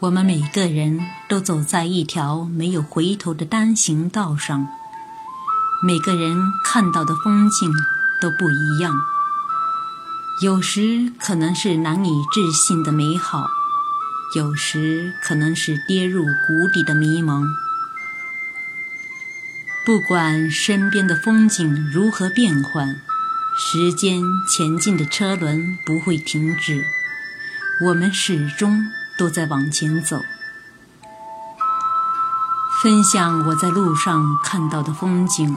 我们每个人都走在一条没有回头的单行道上，每个人看到的风景都不一样。有时可能是难以置信的美好，有时可能是跌入谷底的迷茫。不管身边的风景如何变幻，时间前进的车轮不会停止，我们始终。都在往前走，分享我在路上看到的风景，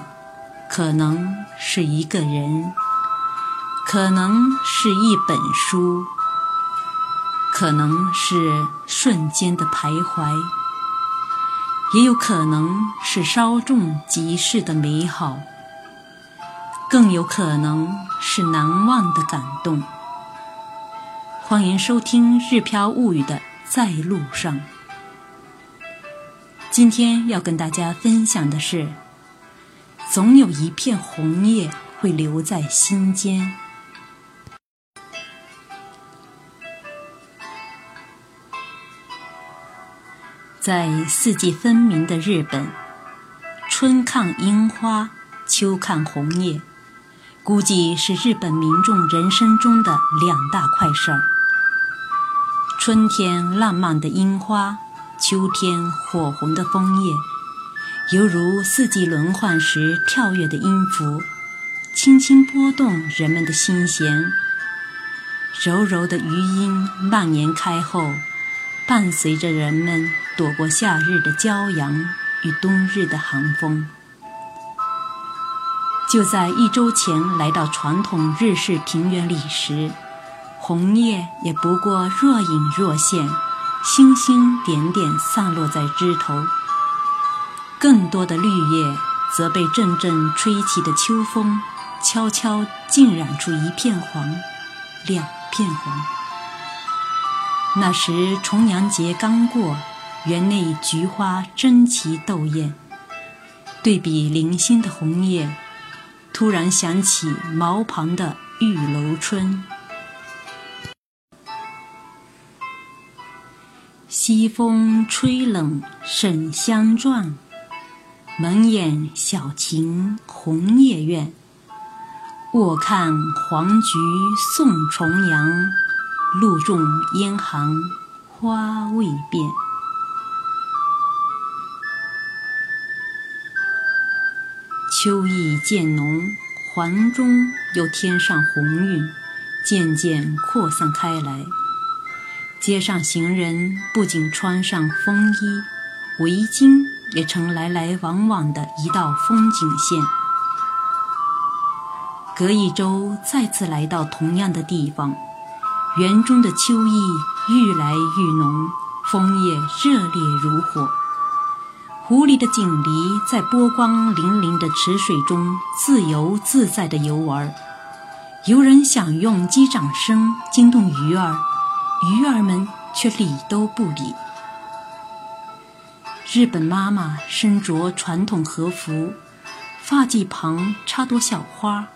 可能是一个人，可能是一本书，可能是瞬间的徘徊，也有可能是稍纵即逝的美好，更有可能是难忘的感动。欢迎收听《日飘物语》的。在路上，今天要跟大家分享的是，总有一片红叶会留在心间。在四季分明的日本，春看樱花，秋看红叶，估计是日本民众人生中的两大快事儿。春天浪漫的樱花，秋天火红的枫叶，犹如四季轮换时跳跃的音符，轻轻拨动人们的心弦。柔柔的余音蔓延开后，伴随着人们躲过夏日的骄阳与冬日的寒风。就在一周前来到传统日式庭园里时。红叶也不过若隐若现，星星点点散落在枝头。更多的绿叶则被阵阵吹起的秋风悄悄浸染出一片黄，两片黄。那时重阳节刚过，园内菊花争奇斗艳，对比零星的红叶，突然想起茅旁的玉楼春。西风吹冷沈香转，门掩小晴红叶院。卧看黄菊送重阳，露重烟寒花未变。秋意渐浓，环中又添上红晕，渐渐扩散开来。街上行人不仅穿上风衣，围巾也成来来往往的一道风景线。隔一周再次来到同样的地方，园中的秋意愈来愈浓，枫叶热烈如火。湖里的锦鲤在波光粼粼的池水中自由自在地游玩，游人想用击掌声惊动鱼儿。鱼儿们却理都不理。日本妈妈身着传统和服，发髻旁插朵小花，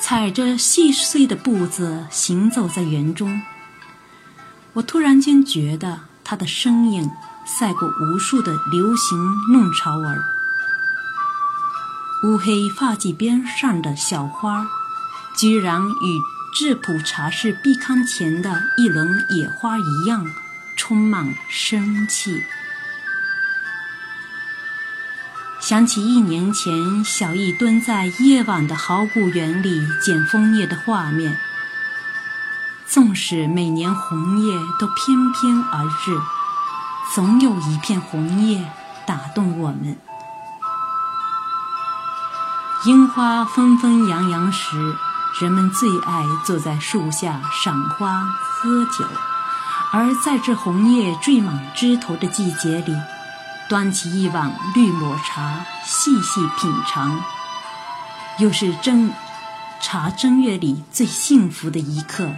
踩着细碎的步子行走在园中。我突然间觉得她的身影赛过无数的流行弄潮儿。乌黑发髻边上的小花，居然与。质朴茶室壁龛前的一轮野花一样，充满生气。想起一年前小易蹲在夜晚的好古园里捡枫叶的画面，纵使每年红叶都翩翩而至，总有一片红叶打动我们。樱花纷纷扬扬时。人们最爱坐在树下赏花喝酒，而在这红叶缀满枝头的季节里，端起一碗绿抹茶，细细品尝，又是正茶正月里最幸福的一刻。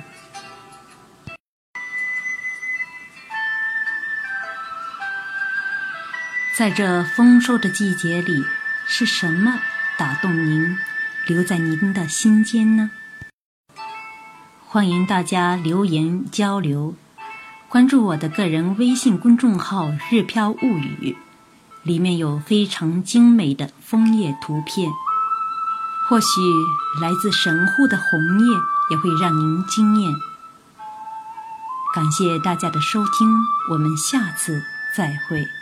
在这丰收的季节里，是什么打动您？留在您的心间呢？欢迎大家留言交流。关注我的个人微信公众号“日飘物语”，里面有非常精美的枫叶图片。或许来自神户的红叶也会让您惊艳。感谢大家的收听，我们下次再会。